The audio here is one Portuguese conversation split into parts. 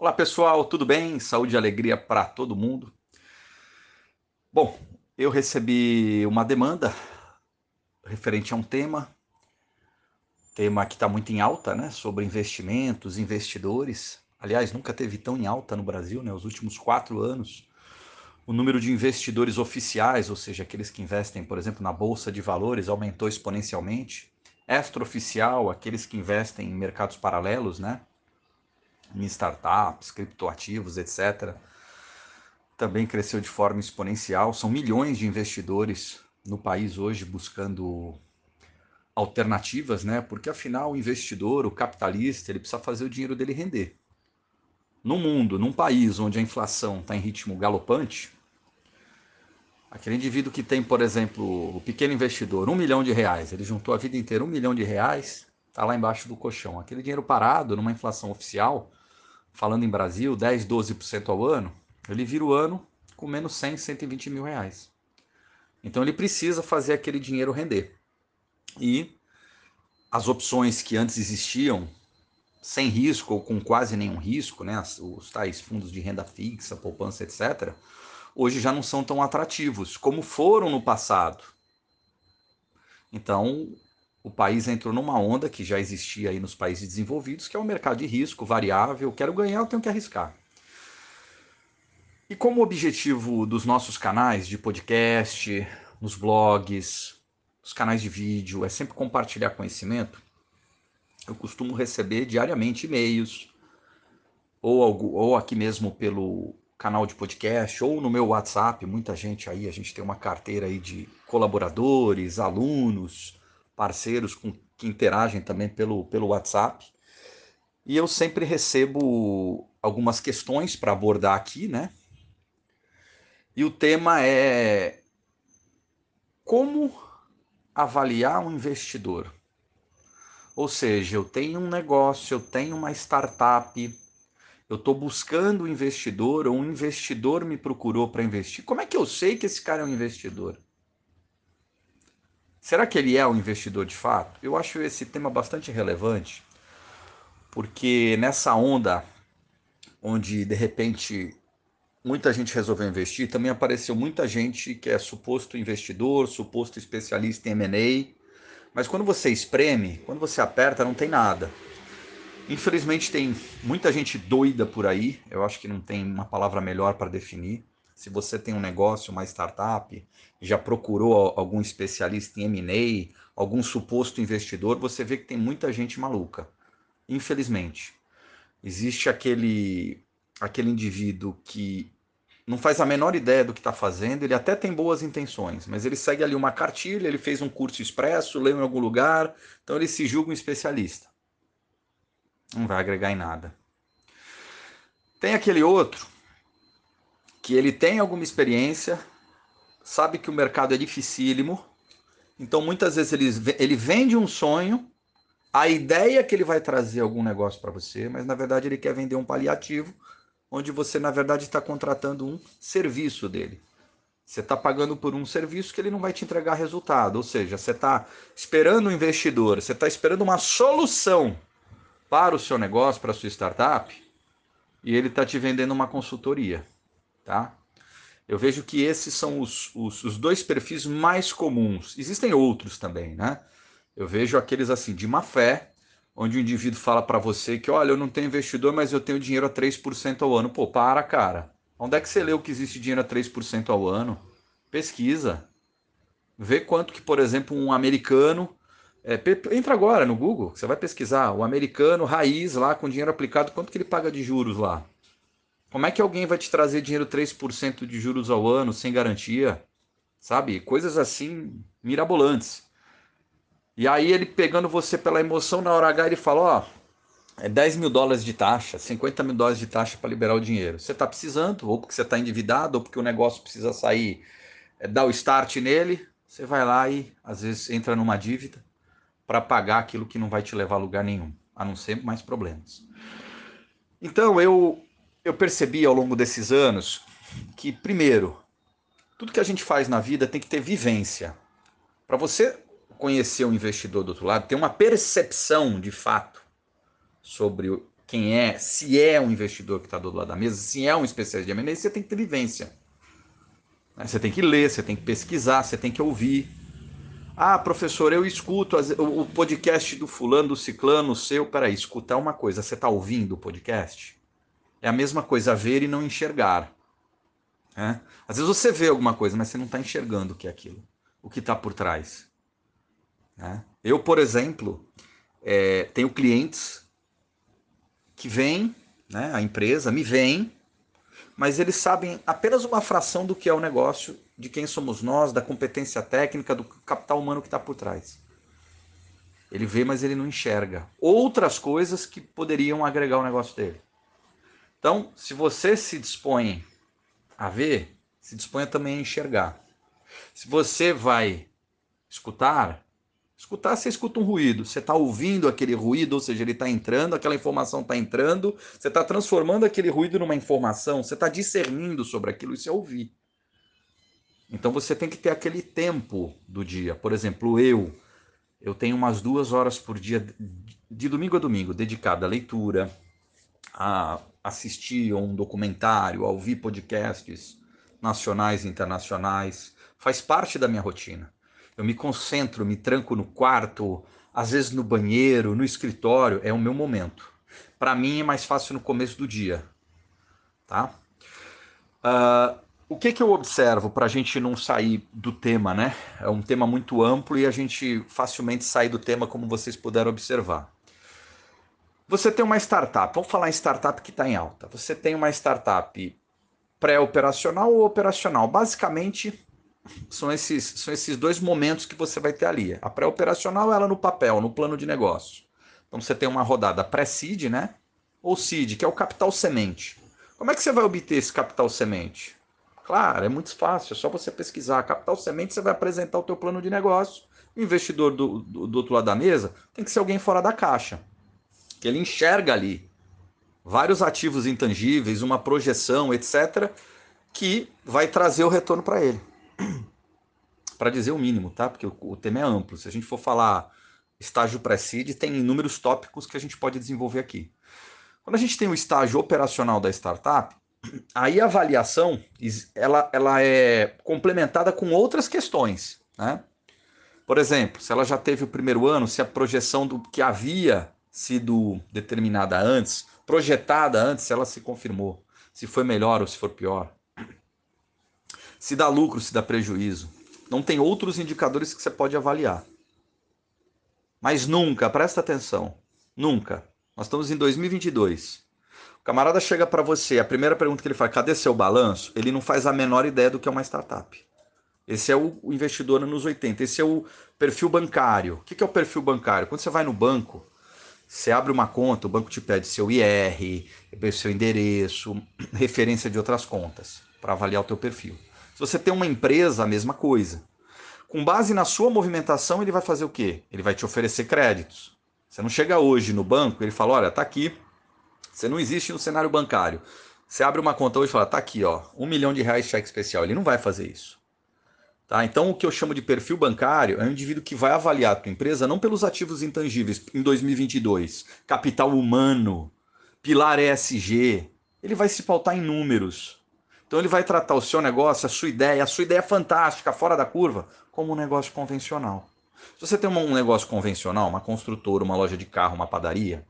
Olá pessoal, tudo bem? Saúde e alegria para todo mundo. Bom, eu recebi uma demanda referente a um tema, tema que está muito em alta, né? Sobre investimentos, investidores. Aliás, nunca teve tão em alta no Brasil, né? Os últimos quatro anos, o número de investidores oficiais, ou seja, aqueles que investem, por exemplo, na bolsa de valores, aumentou exponencialmente. Extraoficial, aqueles que investem em mercados paralelos, né? Em startups, criptoativos, etc. Também cresceu de forma exponencial. São milhões de investidores no país hoje buscando alternativas, né? Porque afinal o investidor, o capitalista, ele precisa fazer o dinheiro dele render. No mundo, num país onde a inflação está em ritmo galopante, aquele indivíduo que tem, por exemplo, o pequeno investidor, um milhão de reais, ele juntou a vida inteira um milhão de reais, está lá embaixo do colchão. Aquele dinheiro parado numa inflação oficial, falando em Brasil, 10, 12% ao ano, ele vira o ano com menos 100, 120 mil reais. Então ele precisa fazer aquele dinheiro render. E as opções que antes existiam, sem risco ou com quase nenhum risco, né, os tais fundos de renda fixa, poupança, etc., hoje já não são tão atrativos como foram no passado. Então, o país entrou numa onda que já existia aí nos países desenvolvidos, que é o mercado de risco variável. Quero ganhar, eu tenho que arriscar. E como objetivo dos nossos canais de podcast, nos blogs, nos canais de vídeo, é sempre compartilhar conhecimento, eu costumo receber diariamente e-mails, ou, ou aqui mesmo pelo canal de podcast, ou no meu WhatsApp, muita gente aí, a gente tem uma carteira aí de colaboradores, alunos, parceiros com, que interagem também pelo, pelo WhatsApp. E eu sempre recebo algumas questões para abordar aqui, né? E o tema é como avaliar um investidor. Ou seja, eu tenho um negócio, eu tenho uma startup, eu estou buscando um investidor ou um investidor me procurou para investir. Como é que eu sei que esse cara é um investidor? Será que ele é um investidor de fato? Eu acho esse tema bastante relevante, porque nessa onda onde de repente muita gente resolveu investir, também apareceu muita gente que é suposto investidor, suposto especialista em M&A, mas quando você espreme, quando você aperta, não tem nada. Infelizmente tem muita gente doida por aí, eu acho que não tem uma palavra melhor para definir. Se você tem um negócio, uma startup, já procurou algum especialista em M&A, algum suposto investidor, você vê que tem muita gente maluca. Infelizmente. Existe aquele aquele indivíduo que não faz a menor ideia do que está fazendo, ele até tem boas intenções, mas ele segue ali uma cartilha, ele fez um curso expresso, leu em algum lugar, então ele se julga um especialista. Não vai agregar em nada. Tem aquele outro que ele tem alguma experiência, sabe que o mercado é dificílimo, então muitas vezes ele, ele vende um sonho, a ideia é que ele vai trazer algum negócio para você, mas na verdade ele quer vender um paliativo, onde você na verdade está contratando um serviço dele. Você está pagando por um serviço que ele não vai te entregar resultado, ou seja, você está esperando um investidor, você está esperando uma solução para o seu negócio, para a sua startup, e ele está te vendendo uma consultoria tá? Eu vejo que esses são os, os, os, dois perfis mais comuns. Existem outros também, né? Eu vejo aqueles assim, de má fé, onde o indivíduo fala para você que, olha, eu não tenho investidor, mas eu tenho dinheiro a 3% ao ano. Pô, para, cara. Onde é que você leu que existe dinheiro a 3% ao ano? Pesquisa. Vê quanto que, por exemplo, um americano. É, entra agora no Google, você vai pesquisar. O americano raiz lá com dinheiro aplicado, quanto que ele paga de juros lá? Como é que alguém vai te trazer dinheiro 3% de juros ao ano sem garantia? Sabe? Coisas assim mirabolantes. E aí ele pegando você pela emoção na hora H, ele fala, ó, é 10 mil dólares de taxa, 50 mil dólares de taxa para liberar o dinheiro. Você está precisando, ou porque você está endividado, ou porque o negócio precisa sair, é, dar o start nele, você vai lá e às vezes entra numa dívida para pagar aquilo que não vai te levar a lugar nenhum, a não ser mais problemas. Então eu eu percebi ao longo desses anos que, primeiro, tudo que a gente faz na vida tem que ter vivência. Para você conhecer o investidor do outro lado, ter uma percepção de fato sobre quem é, se é um investidor que está do outro lado da mesa, se é um especialista de M&A, você tem que ter vivência. Né? Você tem que ler, você tem que pesquisar, você tem que ouvir. Ah, professor, eu escuto o podcast do fulano, do ciclano, seu. Peraí, escutar uma coisa, você está ouvindo o podcast? É a mesma coisa ver e não enxergar. Né? Às vezes você vê alguma coisa, mas você não está enxergando o que é aquilo, o que está por trás. Né? Eu, por exemplo, é, tenho clientes que vêm, né, a empresa me vem, mas eles sabem apenas uma fração do que é o negócio, de quem somos nós, da competência técnica, do capital humano que está por trás. Ele vê, mas ele não enxerga outras coisas que poderiam agregar o negócio dele. Então, se você se dispõe a ver, se disponha também a enxergar. Se você vai escutar, escutar você escuta um ruído, você está ouvindo aquele ruído, ou seja, ele está entrando, aquela informação está entrando, você está transformando aquele ruído numa informação, você está discernindo sobre aquilo, isso é ouvir. Então você tem que ter aquele tempo do dia. Por exemplo, eu, eu tenho umas duas horas por dia, de domingo a domingo, dedicada à leitura, a assistir um documentário, a ouvir podcasts nacionais e internacionais. Faz parte da minha rotina. Eu me concentro, me tranco no quarto, às vezes no banheiro, no escritório, é o meu momento. Para mim é mais fácil no começo do dia, tá? Uh, o que, que eu observo para a gente não sair do tema, né? É um tema muito amplo e a gente facilmente sai do tema, como vocês puderam observar. Você tem uma startup, vamos falar em startup que está em alta. Você tem uma startup pré-operacional ou operacional. Basicamente, são esses, são esses dois momentos que você vai ter ali. A pré-operacional, ela no papel, no plano de negócio. Então você tem uma rodada pré-seed, né? Ou seed, que é o capital semente. Como é que você vai obter esse capital semente? Claro, é muito fácil, é só você pesquisar. Capital semente, você vai apresentar o teu plano de negócio. O investidor do, do, do outro lado da mesa tem que ser alguém fora da caixa que ele enxerga ali vários ativos intangíveis, uma projeção, etc., que vai trazer o retorno para ele. para dizer o mínimo, tá? Porque o, o, tema é amplo. Se a gente for falar estágio pré-seed, tem inúmeros tópicos que a gente pode desenvolver aqui. Quando a gente tem o estágio operacional da startup, aí a avaliação ela, ela é complementada com outras questões, né? Por exemplo, se ela já teve o primeiro ano, se a projeção do que havia sido determinada antes, projetada antes, ela se confirmou. Se foi melhor ou se for pior. Se dá lucro, se dá prejuízo. Não tem outros indicadores que você pode avaliar. Mas nunca, presta atenção, nunca. Nós estamos em 2022. O camarada chega para você, a primeira pergunta que ele faz, cadê seu balanço? Ele não faz a menor ideia do que é uma startup. Esse é o investidor nos 80. Esse é o perfil bancário. O que é o perfil bancário? Quando você vai no banco, você abre uma conta, o banco te pede seu IR, seu endereço, referência de outras contas para avaliar o teu perfil. Se você tem uma empresa, a mesma coisa. Com base na sua movimentação, ele vai fazer o quê? Ele vai te oferecer créditos. Você não chega hoje no banco, ele fala, olha, tá aqui. Você não existe no cenário bancário. Você abre uma conta hoje e fala, tá aqui, ó, um milhão de reais cheque especial. Ele não vai fazer isso. Tá? Então, o que eu chamo de perfil bancário é um indivíduo que vai avaliar a tua empresa não pelos ativos intangíveis em 2022, capital humano, pilar ESG. Ele vai se pautar em números. Então, ele vai tratar o seu negócio, a sua ideia, a sua ideia fantástica, fora da curva, como um negócio convencional. Se você tem um negócio convencional, uma construtora, uma loja de carro, uma padaria,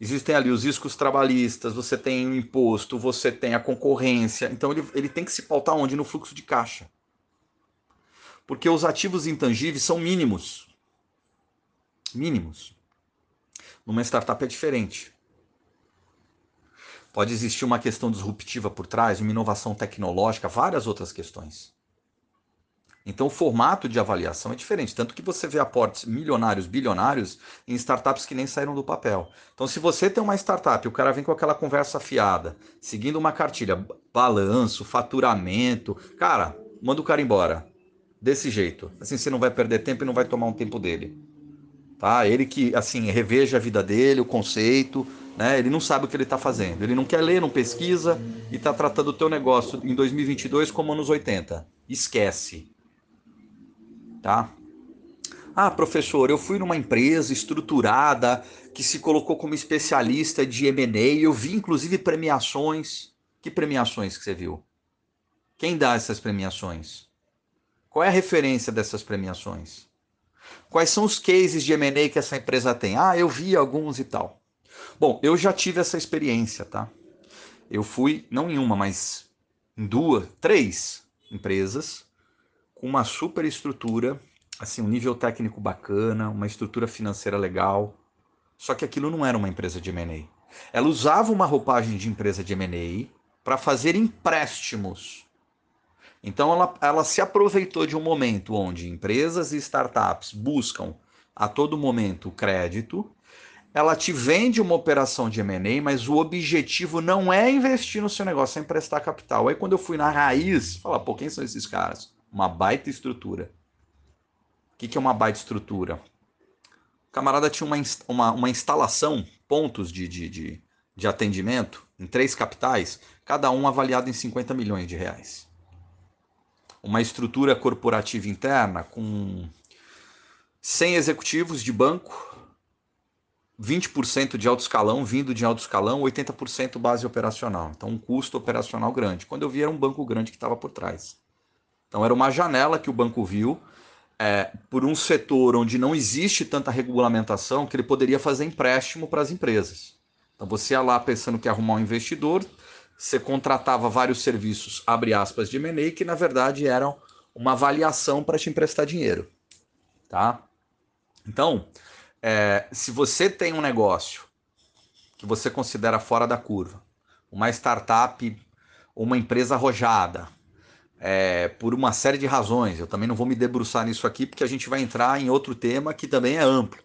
existem ali os riscos trabalhistas, você tem o imposto, você tem a concorrência. Então, ele, ele tem que se pautar onde? No fluxo de caixa porque os ativos intangíveis são mínimos. Mínimos. Numa startup é diferente. Pode existir uma questão disruptiva por trás, uma inovação tecnológica, várias outras questões. Então o formato de avaliação é diferente, tanto que você vê aportes milionários, bilionários em startups que nem saíram do papel. Então se você tem uma startup, o cara vem com aquela conversa afiada, seguindo uma cartilha, balanço, faturamento, cara, manda o cara embora desse jeito. Assim você não vai perder tempo e não vai tomar um tempo dele. Tá? Ele que assim reveja a vida dele, o conceito, né? Ele não sabe o que ele está fazendo. Ele não quer ler, não pesquisa e está tratando o teu negócio em 2022 como anos 80. Esquece. Tá? Ah, professor, eu fui numa empresa estruturada que se colocou como especialista de M&A, eu vi inclusive premiações. Que premiações que você viu? Quem dá essas premiações? Qual é a referência dessas premiações? Quais são os cases de M&A que essa empresa tem? Ah, eu vi alguns e tal. Bom, eu já tive essa experiência, tá? Eu fui, não em uma, mas em duas, três empresas com uma super estrutura, assim, um nível técnico bacana, uma estrutura financeira legal. Só que aquilo não era uma empresa de M&A. Ela usava uma roupagem de empresa de M&A para fazer empréstimos. Então ela, ela se aproveitou de um momento onde empresas e startups buscam a todo momento crédito. Ela te vende uma operação de M&A, mas o objetivo não é investir no seu negócio, é emprestar capital. Aí quando eu fui na raiz, falar, pô, quem são esses caras? Uma baita estrutura. O que, que é uma baita estrutura? O camarada tinha uma, uma, uma instalação, pontos de, de, de, de atendimento, em três capitais, cada um avaliado em 50 milhões de reais. Uma estrutura corporativa interna com 100 executivos de banco, 20% de alto escalão, vindo de alto escalão, 80% base operacional. Então, um custo operacional grande. Quando eu vi, era um banco grande que estava por trás. Então, era uma janela que o banco viu é, por um setor onde não existe tanta regulamentação que ele poderia fazer empréstimo para as empresas. Então, você ia lá pensando que ia arrumar um investidor, você contratava vários serviços, abre aspas, de M&A, que na verdade eram uma avaliação para te emprestar dinheiro. Tá? Então, é, se você tem um negócio que você considera fora da curva, uma startup, uma empresa arrojada, é, por uma série de razões, eu também não vou me debruçar nisso aqui porque a gente vai entrar em outro tema que também é amplo.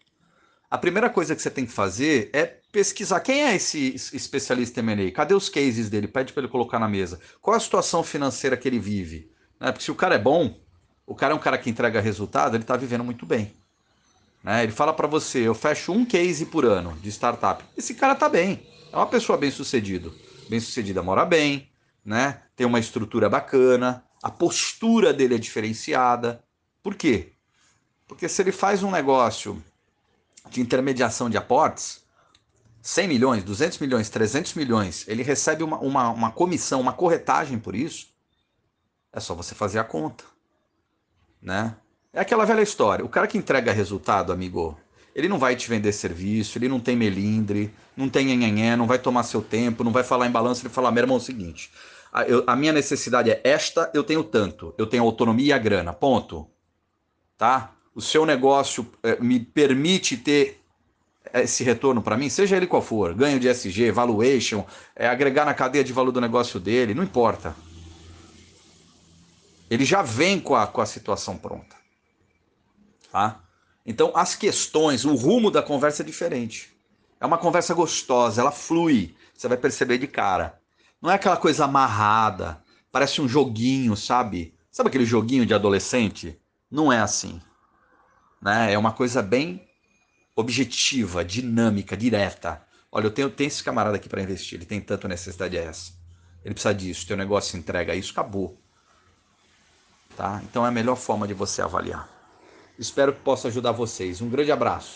A primeira coisa que você tem que fazer é pesquisar quem é esse especialista em M&A, cadê os cases dele, pede para ele colocar na mesa, qual a situação financeira que ele vive. Né? Porque se o cara é bom, o cara é um cara que entrega resultado, ele está vivendo muito bem. Né? Ele fala para você, eu fecho um case por ano de startup. Esse cara tá bem, é uma pessoa bem sucedido, bem sucedida, mora bem, né? Tem uma estrutura bacana, a postura dele é diferenciada. Por quê? Porque se ele faz um negócio de intermediação de aportes, 100 milhões, 200 milhões, 300 milhões, ele recebe uma, uma, uma comissão, uma corretagem por isso, é só você fazer a conta. Né? É aquela velha história. O cara que entrega resultado, amigo, ele não vai te vender serviço, ele não tem melindre, não tem nhenhenhé, não vai tomar seu tempo, não vai falar em balanço, ele fala, meu irmão, é o seguinte, a, eu, a minha necessidade é esta, eu tenho tanto, eu tenho autonomia e a grana, ponto. Tá? O seu negócio é, me permite ter esse retorno para mim, seja ele qual for, ganho de SG, valuation, é, agregar na cadeia de valor do negócio dele, não importa. Ele já vem com a, com a situação pronta. Tá? Então, as questões, o rumo da conversa é diferente. É uma conversa gostosa, ela flui, você vai perceber de cara. Não é aquela coisa amarrada, parece um joguinho, sabe? Sabe aquele joguinho de adolescente? Não é assim. Né? É uma coisa bem objetiva, dinâmica, direta. Olha, eu tenho, tenho esse camarada aqui para investir, ele tem tanta necessidade é essa. Ele precisa disso, teu negócio entrega isso, acabou. Tá? Então é a melhor forma de você avaliar. Espero que possa ajudar vocês. Um grande abraço.